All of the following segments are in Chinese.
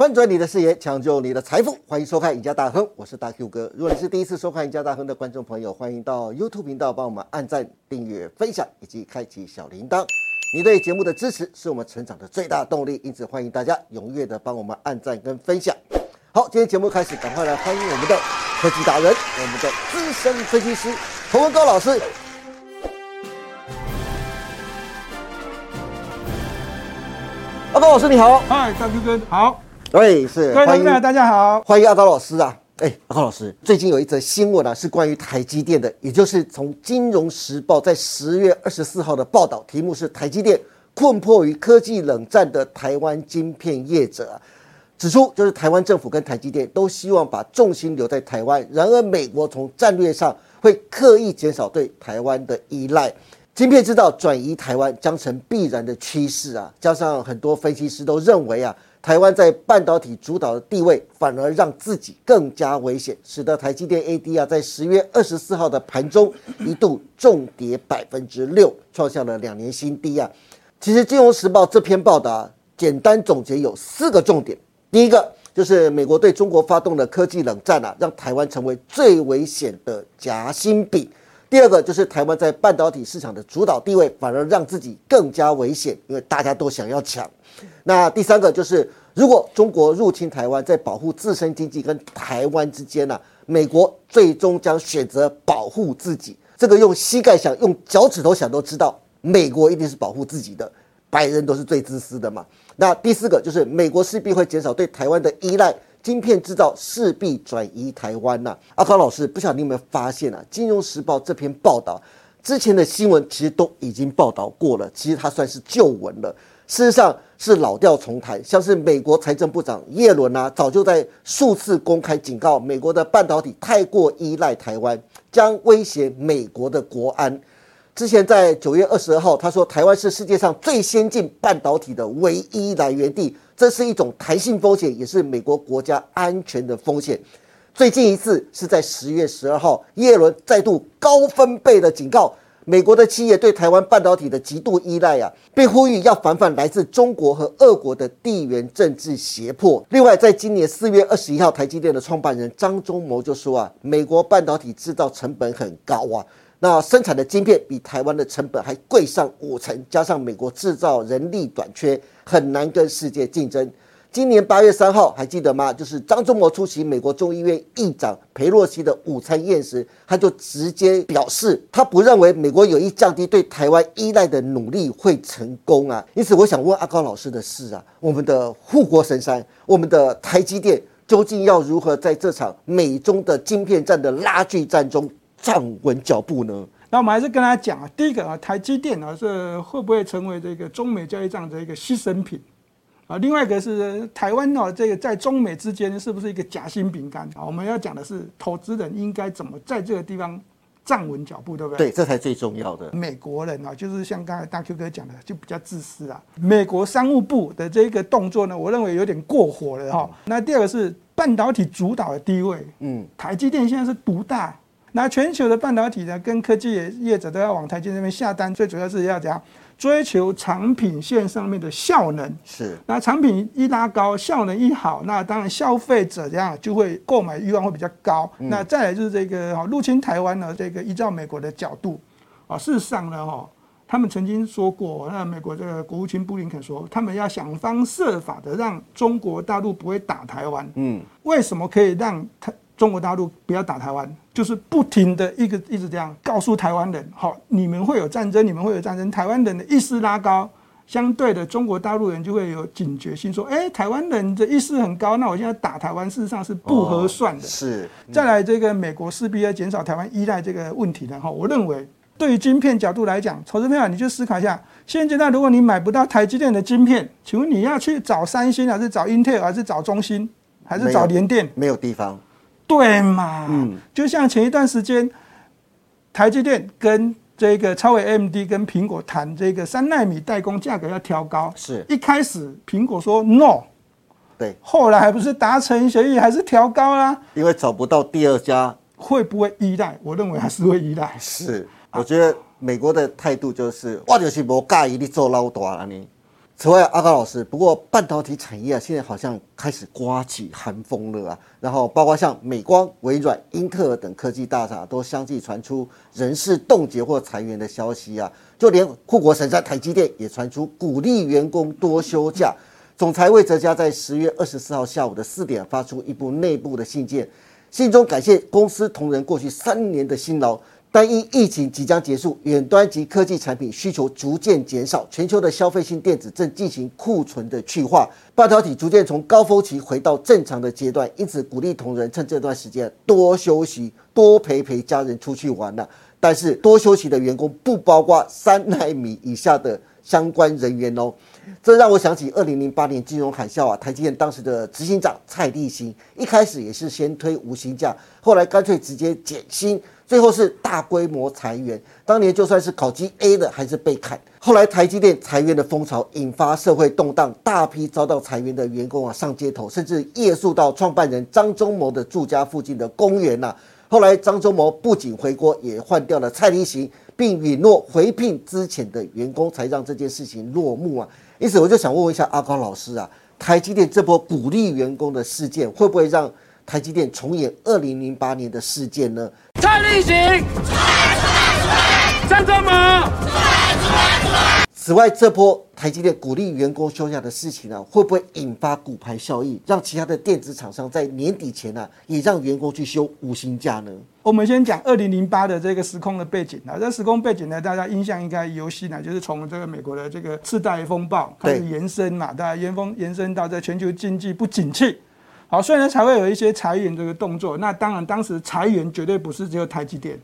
翻转你的视野，抢救你的财富，欢迎收看《赢家大亨》，我是大 Q 哥。如果你是第一次收看《赢家大亨》的观众朋友，欢迎到 YouTube 频道帮我们按赞、订阅、分享以及开启小铃铛。你对节目的支持是我们成长的最大动力，因此欢迎大家踊跃的帮我们按赞跟分享。好，今天节目开始，赶快来欢迎我们的科技达人，我们的资深分析师洪文高老师。阿高老师你好，嗨，大 Q 哥好。对，是各位朋友，大家好，欢迎阿高老师啊！哎，阿高老师，最近有一则新闻啊，是关于台积电的，也就是从《金融时报》在十月二十四号的报道，题目是“台积电困迫于科技冷战的台湾晶片业者”，啊，指出就是台湾政府跟台积电都希望把重心留在台湾，然而美国从战略上会刻意减少对台湾的依赖，晶片制造转移台湾将成必然的趋势啊！加上很多分析师都认为啊。台湾在半导体主导的地位，反而让自己更加危险，使得台积电 AD 啊，在十月二十四号的盘中一度重跌百分之六，创下了两年新低啊。其实《金融时报》这篇报道简单总结有四个重点：第一个就是美国对中国发动的科技冷战啊，让台湾成为最危险的夹心饼；第二个就是台湾在半导体市场的主导地位，反而让自己更加危险，因为大家都想要抢。那第三个就是，如果中国入侵台湾，在保护自身经济跟台湾之间呢，美国最终将选择保护自己。这个用膝盖想，用脚趾头想都知道，美国一定是保护自己的。白人都是最自私的嘛。那第四个就是，美国势必会减少对台湾的依赖，晶片制造势必转移台湾呐。阿康老师，不晓得你有没有发现啊，《金融时报》这篇报道之前的新闻其实都已经报道过了，其实它算是旧闻了。事实上是老调重弹，像是美国财政部长耶伦啊，早就在数次公开警告美国的半导体太过依赖台湾，将威胁美国的国安。之前在九月二十二号，他说台湾是世界上最先进半导体的唯一来源地，这是一种弹性风险，也是美国国家安全的风险。最近一次是在十月十二号，耶伦再度高分贝的警告。美国的企业对台湾半导体的极度依赖啊，并呼吁要防范来自中国和俄国的地缘政治胁迫。另外，在今年四月二十一号，台积电的创办人张忠谋就说啊，美国半导体制造成本很高啊，那生产的晶片比台湾的成本还贵上五成，加上美国制造人力短缺，很难跟世界竞争。今年八月三号，还记得吗？就是张忠谋出席美国众议院议长佩洛西的午餐宴时，他就直接表示，他不认为美国有意降低对台湾依赖的努力会成功啊。因此，我想问阿高老师的是啊，我们的护国神山，我们的台积电，究竟要如何在这场美中的晶片战的拉锯战中站稳脚步呢？那我们还是跟他讲啊，第一个啊，台积电啊，是会不会成为这个中美交易战的一个牺牲品？啊，另外一个是台湾哦，这个在中美之间是不是一个夹心饼干啊？我们要讲的是投资人应该怎么在这个地方站稳脚步，对不对？对，这才最重要的。美国人啊，就是像刚才大 Q 哥讲的，就比较自私啊。美国商务部的这个动作呢，我认为有点过火了哈。那第二个是半导体主导的地位，嗯，台积电现在是独大，那全球的半导体呢，跟科技业者都要往台积电那边下单，最主要是要怎样？追求产品线上面的效能是，那产品一拉高，效能一好，那当然消费者这样就会购买欲望会比较高。那再来就是这个哈入侵台湾呢，这个依照美国的角度啊，事实上呢哈，他们曾经说过，那美国这个国务卿布林肯说，他们要想方设法的让中国大陆不会打台湾。嗯，为什么可以让他？中国大陆不要打台湾，就是不停的一个一直这样告诉台湾人，好，你们会有战争，你们会有战争。台湾人的意识拉高，相对的中国大陆人就会有警觉性，说，哎，台湾人的意识很高，那我现在打台湾，事实上是不合算的。是。再来，这个美国势必要减少台湾依赖这个问题的哈。我认为，对于晶片角度来讲，投资朋友你就思考一下，现阶段如果你买不到台积电的晶片，请问你要去找三星，还是找英特尔，还是找中芯，还是找联电？没有地方。对嘛？嗯，就像前一段时间，台积电跟这个超微 AMD 跟苹果谈这个三纳米代工价格要调高，是一开始苹果说 no，对，后来还不是达成协议，还是调高啦？因为找不到第二家，会不会依赖？我认为还是会依赖。是，我觉得美国的态度就是，我就是不介意你做老大了你。此外，阿高老师，不过半导体产业啊，现在好像开始刮起寒风了啊。然后，包括像美光、微软、英特尔等科技大厂，都相继传出人事冻结或裁员的消息啊。就连护国神山台积电也传出鼓励员工多休假。总裁魏哲嘉在十月二十四号下午的四点发出一部内部的信件，信中感谢公司同仁过去三年的辛劳。但因疫情即将结束，远端及科技产品需求逐渐减少，全球的消费性电子正进行库存的去化，半导体逐渐从高峰期回到正常的阶段，因此鼓励同仁趁这段时间多休息，多陪陪家人出去玩了。但是多休息的员工不包括三纳米以下的相关人员哦。这让我想起二零零八年金融海啸啊，台积电当时的执行长蔡立行一开始也是先推无薪假，后来干脆直接减薪。最后是大规模裁员，当年就算是考级 A 的还是被砍。后来台积电裁员的风潮引发社会动荡，大批遭到裁员的员工啊上街头，甚至夜宿到创办人张忠谋的住家附近的公园呐。后来张忠谋不仅回国，也换掉了蔡立行，并允诺回聘之前的员工，才让这件事情落幕啊。因此，我就想问问一下阿高老师啊，台积电这波鼓励员工的事件，会不会让台积电重演二零零八年的事件呢？蔡立行，张忠谋。此外，这波台积电鼓励员工休假的事情呢，会不会引发股牌效应，让其他的电子厂商在年底前呢，也让员工去休五星假呢？我们先讲二零零八的这个时空的背景啊，这时空背景呢，大家印象应该游戏呢，就是从这个美国的这个次贷风暴开始延伸嘛，大家延风延伸到在全球经济不景气。好，所以呢才会有一些裁员这个动作。那当然，当时裁员绝对不是只有台积电。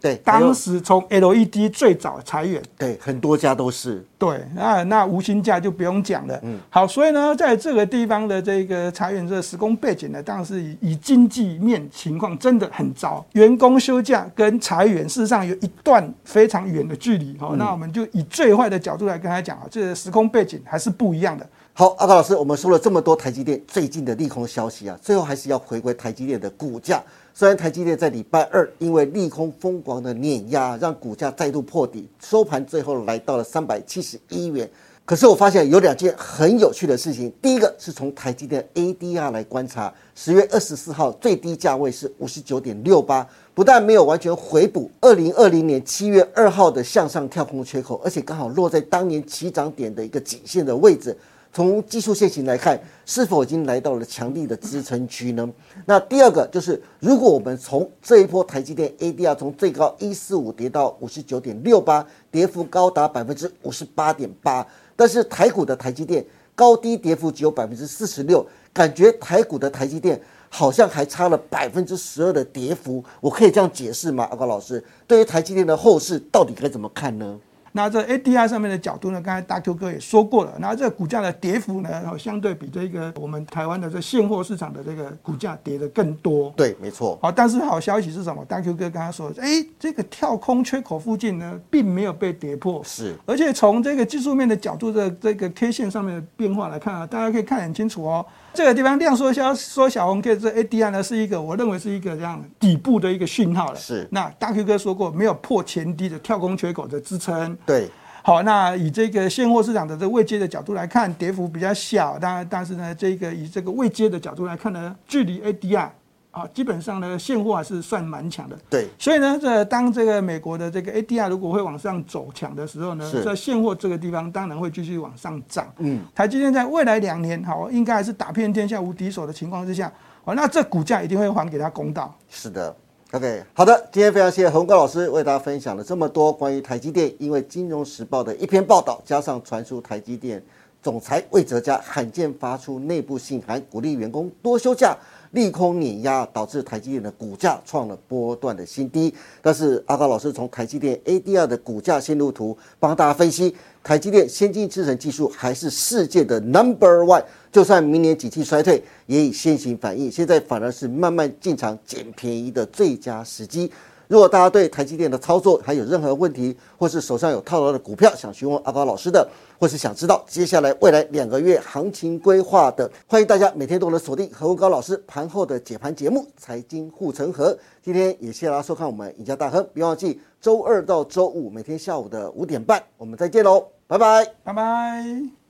对，当时从 LED 最早裁员，对，很多家都是。对，那那无薪假就不用讲了。嗯，好，所以呢，在这个地方的这个裁员这个时空背景呢，当然是以以经济面情况真的很糟，员工休假跟裁员事实上有一段非常远的距离。好，那我们就以最坏的角度来跟他讲啊，这个时空背景还是不一样的。好，阿高老师，我们说了这么多台积电最近的利空消息啊，最后还是要回归台积电的股价。虽然台积电在礼拜二因为利空疯狂的碾压，让股价再度破底，收盘最后来到了三百七十一元。可是我发现有两件很有趣的事情。第一个是从台积电 ADR 来观察，十月二十四号最低价位是五十九点六八，不但没有完全回补二零二零年七月二号的向上跳空缺口，而且刚好落在当年起涨点的一个颈线的位置。从技术线型来看，是否已经来到了强力的支撑区呢？那第二个就是，如果我们从这一波台积电 ADR 从最高一四五跌到五十九点六八，跌幅高达百分之五十八点八，但是台股的台积电高低跌幅只有百分之四十六，感觉台股的台积电好像还差了百分之十二的跌幅，我可以这样解释吗？阿高老师，对于台积电的后市到底该怎么看呢？那这 ADR 上面的角度呢？刚才大 Q 哥也说过了。然后这股价的跌幅呢，然后相对比这个我们台湾的这现货市场的这个股价跌的更多。对，没错。好，但是好消息是什么？大 Q 哥刚才说，哎，这个跳空缺口附近呢，并没有被跌破。是。而且从这个技术面的角度的这个 K 线上面的变化来看啊，大家可以看很清楚哦。这个地方量缩小缩小红 K 这 ADR 呢，是一个我认为是一个这样底部的一个讯号了。是。那大 Q 哥说过，没有破前低的跳空缺口的支撑。对。好，那以这个现货市场的这个未接的角度来看，跌幅比较小。当然，但是呢，这个以这个未接的角度来看呢，距离 ADR 啊，基本上呢，现货还是算蛮强的。对。所以呢，这当这个美国的这个 ADR 如果会往上走强的时候呢，在现货这个地方当然会继续往上涨。嗯。台积电在未来两年，好，应该还是打遍天下无敌手的情况之下，好，那这股价一定会还给他公道。是的。OK，好的，今天非常谢谢洪高老师为大家分享了这么多关于台积电，因为《金融时报》的一篇报道，加上传出台积电总裁魏哲嘉罕见发出内部信函，鼓励员工多休假。利空碾压，导致台积电的股价创了波段的新低。但是阿高老师从台积电 ADR 的股价线路图帮大家分析，台积电先进制程技术还是世界的 Number One。就算明年景气衰退，也已先行反应，现在反而是慢慢进场捡便宜的最佳时机。如果大家对台积电的操作还有任何问题，或是手上有套牢的股票想询问阿高老师的，或是想知道接下来未来两个月行情规划的，欢迎大家每天都能锁定何文高老师盘后的解盘节目《财经护城河》。今天也谢谢大家收看我们赢家大亨，别忘记周二到周五每天下午的五点半，我们再见喽，拜拜，拜拜。